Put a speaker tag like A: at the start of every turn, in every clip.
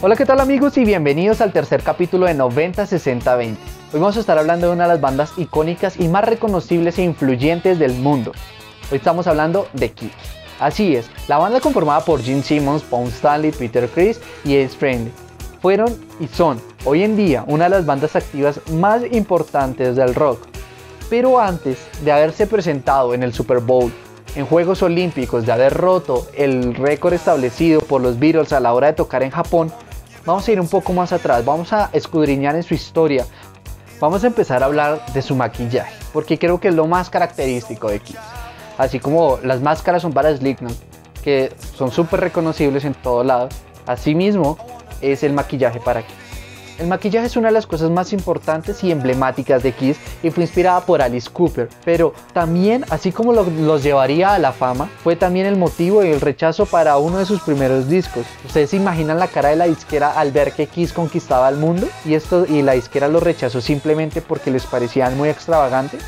A: Hola, ¿qué tal amigos? Y bienvenidos al tercer capítulo de 90-60-20. Hoy vamos a estar hablando de una de las bandas icónicas y más reconocibles e influyentes del mundo. Hoy estamos hablando de Kiss. Así es, la banda conformada por Gene Simmons, Paul Stanley, Peter Criss y Ace Frehley fueron y son hoy en día una de las bandas activas más importantes del rock. Pero antes de haberse presentado en el Super Bowl, en Juegos Olímpicos, de haber roto el récord establecido por los Beatles a la hora de tocar en Japón, vamos a ir un poco más atrás, vamos a escudriñar en su historia, vamos a empezar a hablar de su maquillaje, porque creo que es lo más característico de Kiss. Así como las máscaras son para Slipknot, que son súper reconocibles en todo lado, asimismo es el maquillaje para Kiss. El maquillaje es una de las cosas más importantes y emblemáticas de Kiss y fue inspirada por Alice Cooper, pero también, así como lo- los llevaría a la fama, fue también el motivo y el rechazo para uno de sus primeros discos. ¿Ustedes se imaginan la cara de la disquera al ver que Kiss conquistaba el mundo? Y, esto, y la disquera lo rechazó simplemente porque les parecían muy extravagantes.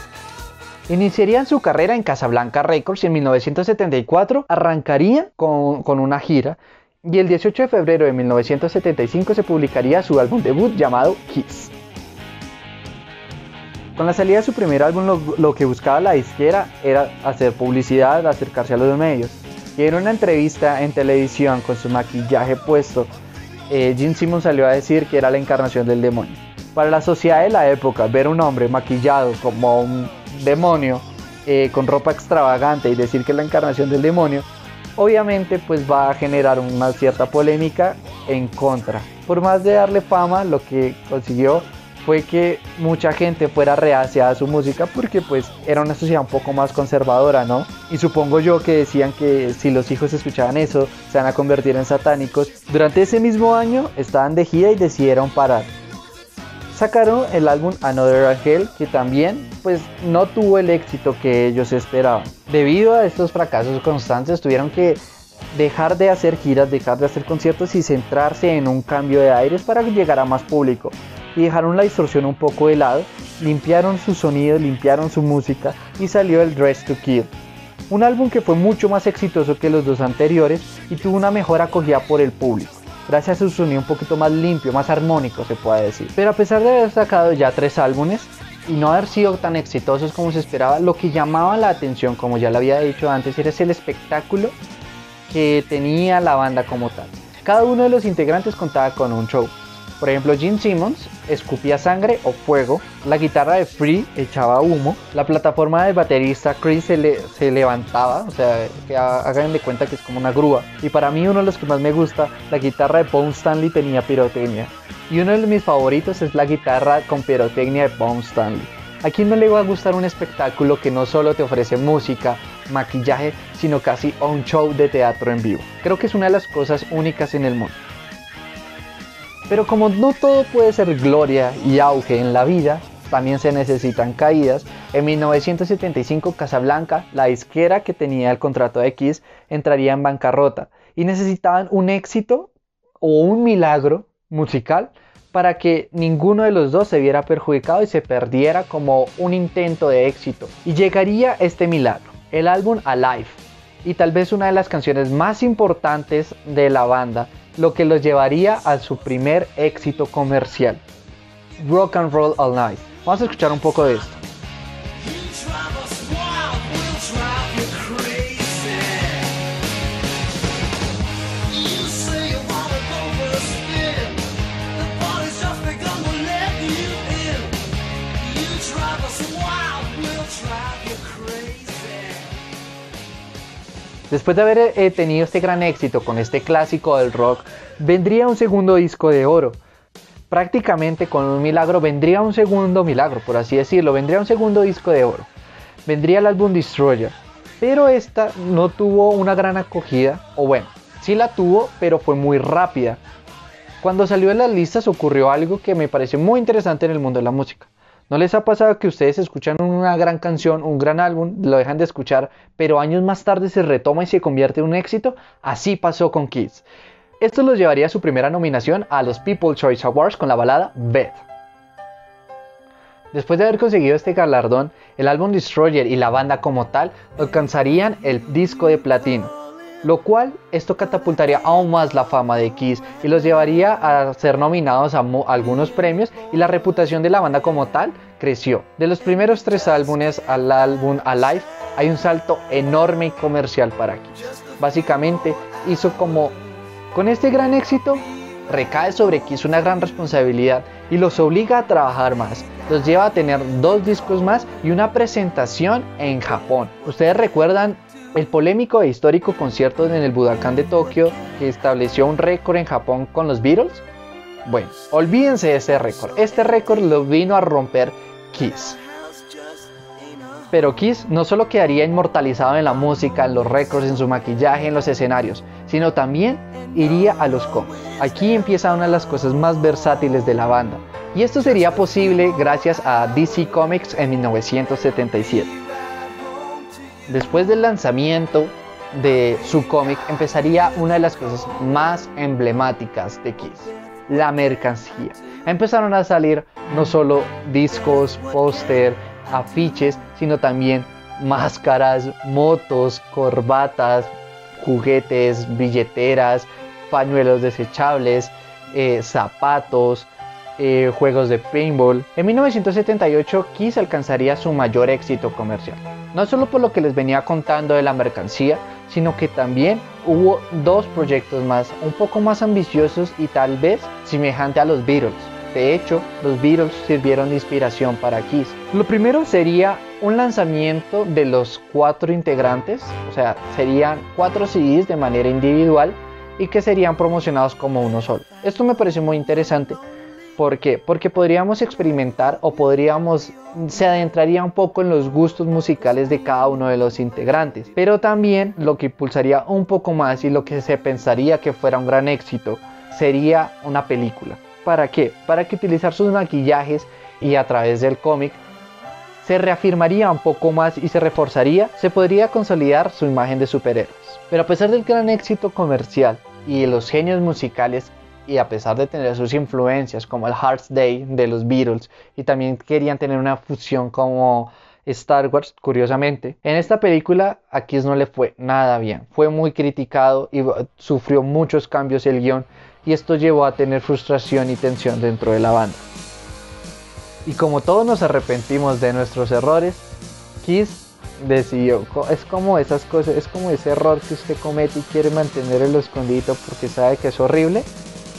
A: Iniciarían su carrera en Casablanca Records y en 1974 arrancarían con, con una gira y el 18 de febrero de 1975 se publicaría su álbum debut llamado Kiss. Con la salida de su primer álbum lo, que buscaba la disquera era hacer publicidad, acercarse a los medios. Y en una entrevista en televisión con su maquillaje puesto, eh, Gene Simmons salió a decir que era la encarnación del demonio. Para la sociedad de la época, ver un hombre maquillado como un demonio, eh, con ropa extravagante y decir que es la encarnación del demonio, obviamente pues va a generar una cierta polémica en contra. Por más de darle fama, lo que consiguió fue que mucha gente fuera reacia a su música porque pues era una sociedad un poco más conservadora, ¿no? Y supongo yo que decían que si los hijos escuchaban eso, se van a convertir en satánicos. Durante ese mismo año estaban de gira y decidieron parar sacaron el álbum Another Angel que también pues no tuvo el éxito que ellos esperaban. Debido a estos fracasos constantes tuvieron que dejar de hacer giras, dejar de hacer conciertos y centrarse en un cambio de aires para llegar a más público. Y dejaron la distorsión un poco de lado, limpiaron su sonido, limpiaron su música y salió el Dress to Kill. Un álbum que fue mucho más exitoso que los dos anteriores y tuvo una mejor acogida por el público gracias a su sonido un poquito más limpio, más armónico se puede decir. Pero a pesar de haber sacado ya tres álbumes y no haber sido tan exitosos como se esperaba, lo que llamaba la atención, como ya lo había dicho antes, era el espectáculo que tenía la banda como tal. Cada uno de los integrantes contaba con un show. Por ejemplo, Gene Simmons escupía sangre o fuego, la guitarra de Free echaba humo, la plataforma del baterista Chris se, le- se levantaba, o sea, que ha- hagan de cuenta que es como una grúa. Y para mí uno de los que más me gusta, la guitarra de Paul Stanley tenía pirotecnia. Y uno de mis favoritos es la guitarra con pirotecnia de Paul Stanley. ¿A quién no le va a gustar un espectáculo que no solo te ofrece música, maquillaje, sino casi un show de teatro en vivo? Creo que es una de las cosas únicas en el mundo. Pero como no todo puede ser gloria y auge en la vida, también se necesitan caídas. En 1975 Casablanca, la disquera que tenía el contrato de Kiss, entraría en bancarrota y necesitaban un éxito o un milagro musical para que ninguno de los dos se viera perjudicado y se perdiera como un intento de éxito. Y llegaría este milagro, el álbum Alive, y tal vez una de las canciones más importantes de la banda, lo que los llevaría a su primer éxito comercial, Rock and Roll All Night. Vamos a escuchar un poco de esto. Después de haber eh, tenido este gran éxito con este clásico del rock, vendría un segundo disco de oro. Prácticamente con un milagro vendría un segundo milagro, por así decirlo, vendría un segundo disco de oro. vendría el álbum Destroyer, pero esta no tuvo una gran acogida, o bueno, sí la tuvo, pero fue muy rápida. Cuando salió en las listas ocurrió algo que me pareció muy interesante en el mundo de la música. ¿No les ha pasado que ustedes escuchan una gran canción, un gran álbum, lo dejan de escuchar, pero años más tarde se retoma y se convierte en un éxito? Así pasó con Kiss. Esto los llevaría a su primera nominación a los People Choice Awards con la balada Beth. Después de haber conseguido este galardón, el álbum Destroyer y la banda como tal alcanzarían el disco de platino, lo cual esto catapultaría aún más la fama de Kiss y los llevaría a ser nominados a algunos premios y la reputación de la banda como tal creció. De los primeros tres álbumes al álbum Alive hay un salto enorme y comercial para Kiss. Básicamente hizo como con este gran éxito recae sobre Kiss una gran responsabilidad y los obliga a trabajar más. Los lleva a tener dos discos más y una presentación en Japón. Ustedes recuerdan el polémico e histórico concierto en el Budokan de Tokio que estableció un récord en Japón con los Beatles. Bueno, olvídense de ese récord. Este récord lo vino a romper Kiss. Pero Kiss no solo quedaría inmortalizado en la música, en los récords, en su maquillaje, en los escenarios, sino también iría a los cómics. Aquí empieza una de las cosas más versátiles de la banda. Y esto sería posible gracias a DC Comics en 1977. Después del lanzamiento de su cómic empezaría una de las cosas más emblemáticas de Kiss, la mercancía. Empezaron a salir no solo discos, póster, afiches, sino también máscaras, motos, corbatas, juguetes, billeteras, pañuelos desechables, eh, zapatos, eh, juegos de paintball. En 1978 Kiss alcanzaría su mayor éxito comercial. No solo por lo que les venía contando de la mercancía, sino que también hubo dos proyectos más, un poco más ambiciosos y tal vez semejante a los Beatles. De hecho, los Beatles sirvieron de inspiración para Kiss. Lo primero sería un lanzamiento de los cuatro integrantes, o sea, serían cuatro CDs de manera individual y que serían promocionados como uno solo. Esto me parece muy interesante. ¿Por qué? Porque podríamos experimentar o podríamos, se adentraría un poco en los gustos musicales de cada uno de los integrantes. Pero también lo que impulsaría un poco más y lo que se pensaría que fuera un gran éxito sería una película. ¿Para qué? Para que utilizar sus maquillajes y a través del cómic se reafirmaría un poco más y se reforzaría, se podría consolidar su imagen de superhéroes. Pero a pesar del gran éxito comercial y de los genios musicales y a pesar de tener sus influencias como el Hearts Day de los Beatles y también querían tener una fusión como Star Wars, curiosamente, en esta película a Kiss no le fue nada bien, fue muy criticado y sufrió muchos cambios el guion y esto llevó a tener frustración y tensión dentro de la banda. Y como todos nos arrepentimos de nuestros errores, Kiss decidió, es como esas cosas, es como ese error que usted comete y quiere mantener el escondido porque sabe que es horrible.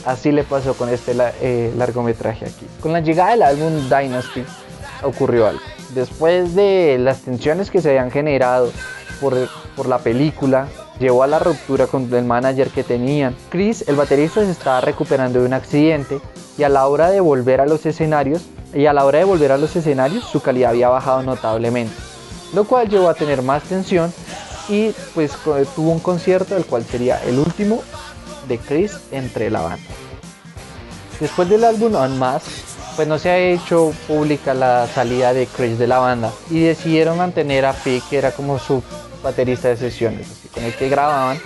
A: Así le pasó con este eh, largometraje aquí. Con la llegada del álbum Dynasty ocurrió algo. Después de las tensiones que se habían generado por, por la película, llevó a la ruptura con el manager que tenían. Chris, el baterista, se estaba recuperando de un accidente y a la hora de volver a los escenarios, y a la hora de volver a los escenarios su calidad había bajado notablemente, lo cual llevó a tener más tensión y pues tuvo un concierto el cual sería el último de Chris entre la banda. Después del álbum On Mass, pues no se ha hecho pública la salida de Chris de la banda y decidieron mantener a Pete que era como su baterista de sesiones, así, con el que grababan,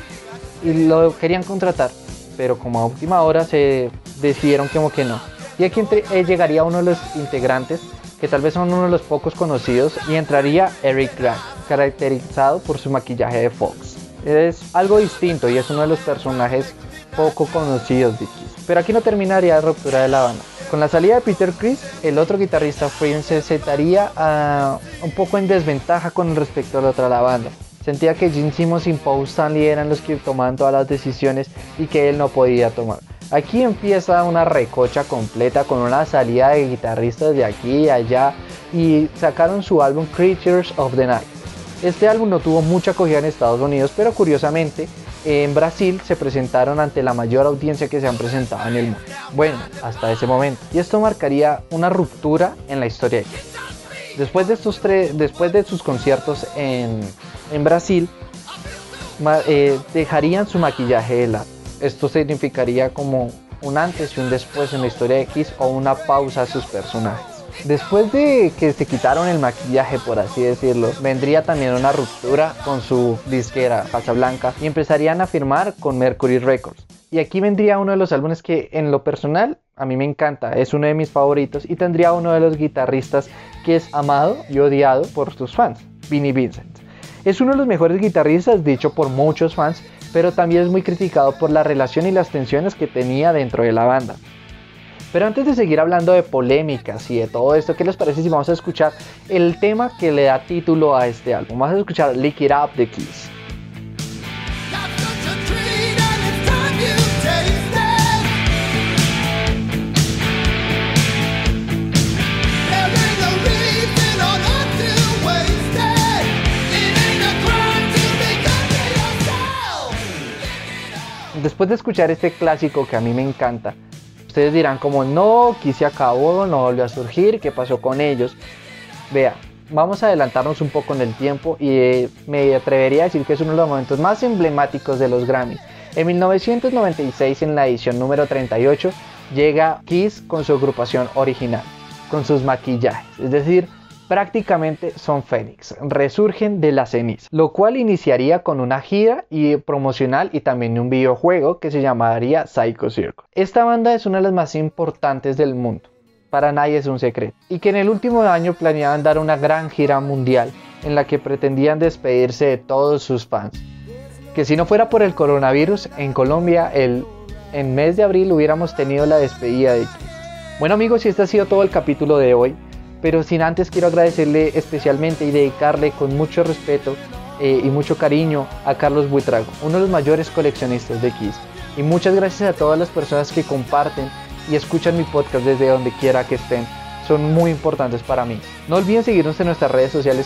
A: y lo querían contratar, pero como a última hora se decidieron como que no. Y aquí eh, llegaría uno de los integrantes, que tal vez son uno de los pocos conocidos, y entraría Eric Grant, caracterizado por su maquillaje de Fox. Es algo distinto y es uno de los personajes poco conocidos de Kiss. Pero aquí no terminaría la ruptura de la banda. Con la salida de Peter Chris, el otro guitarrista Prince se sentaría uh, un poco en desventaja con respecto a la otra la banda. Sentía que Gene Simmons y Paul Stanley eran los que tomaban todas las decisiones y que él no podía tomar. Aquí empieza una recocha completa con una salida de guitarristas de aquí y allá y sacaron su álbum Creatures of the Night. Este álbum no tuvo mucha acogida en Estados Unidos, pero curiosamente en Brasil se presentaron ante la mayor audiencia que se han presentado en el mundo. Bueno, hasta ese momento. Y esto marcaría una ruptura en la historia de Después de, estos después de sus conciertos en, Brasil, eh, dejarían su maquillaje de lado. Esto significaría como un antes y un después en la historia de Kiss o una pausa a sus personajes. Después de que se quitaron el maquillaje, por así decirlo, vendría también una ruptura con su disquera Casablanca y empezarían a firmar con Mercury Records. Y aquí vendría uno de los álbumes que en lo personal a mí me encanta, es uno de mis favoritos y tendría uno de los guitarristas que es amado y odiado por sus fans, Vinnie Vincent. Es uno de los mejores guitarristas, dicho por muchos fans, pero también es muy criticado por la relación y las tensiones que tenía dentro de la banda. Pero antes de seguir hablando de polémicas y de todo esto, ¿qué les parece si vamos a escuchar el tema que le da título a este álbum? Vamos a escuchar Lick It Up de Kiss. Después de escuchar este clásico que a mí me encanta, ustedes dirán como no, Kiss se acabó, no volvió a surgir, ¿qué pasó con ellos? Vea, vamos a adelantarnos un poco en el tiempo y eh, me atrevería a decir que es uno de los momentos más emblemáticos de los Grammys. En 1996, en la edición número 38, llega Kiss con su agrupación original, con sus maquillajes, es decir, prácticamente son Fénix, resurgen de la ceniza, lo cual iniciaría con una gira y promocional y también un videojuego que se llamaría Psycho Circle. Esta banda es una de las más importantes del mundo, para nadie es un secreto, y que en el último año planeaban dar una gran gira mundial en la que pretendían despedirse de todos sus fans. Que si no fuera por el coronavirus, en Colombia el en mes de abril hubiéramos tenido la despedida de Kiss. Bueno amigos, y este ha sido todo el capítulo de hoy pero sin antes quiero agradecerle especialmente y dedicarle con mucho respeto eh, y mucho cariño a Carlos Buitrago, uno de los mayores coleccionistas de Kiss. Y muchas gracias a todas las personas que comparten y escuchan mi podcast desde donde quiera que estén. Son muy importantes para mí. No olviden seguirnos en nuestras redes sociales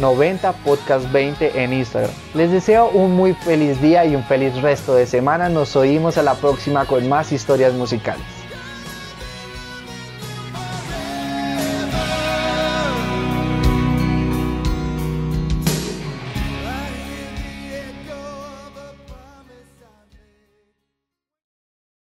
A: 90 Podcast 20 en Instagram. Les deseo un muy feliz día y un feliz resto de semana. Nos oímos a la próxima con más historias musicales.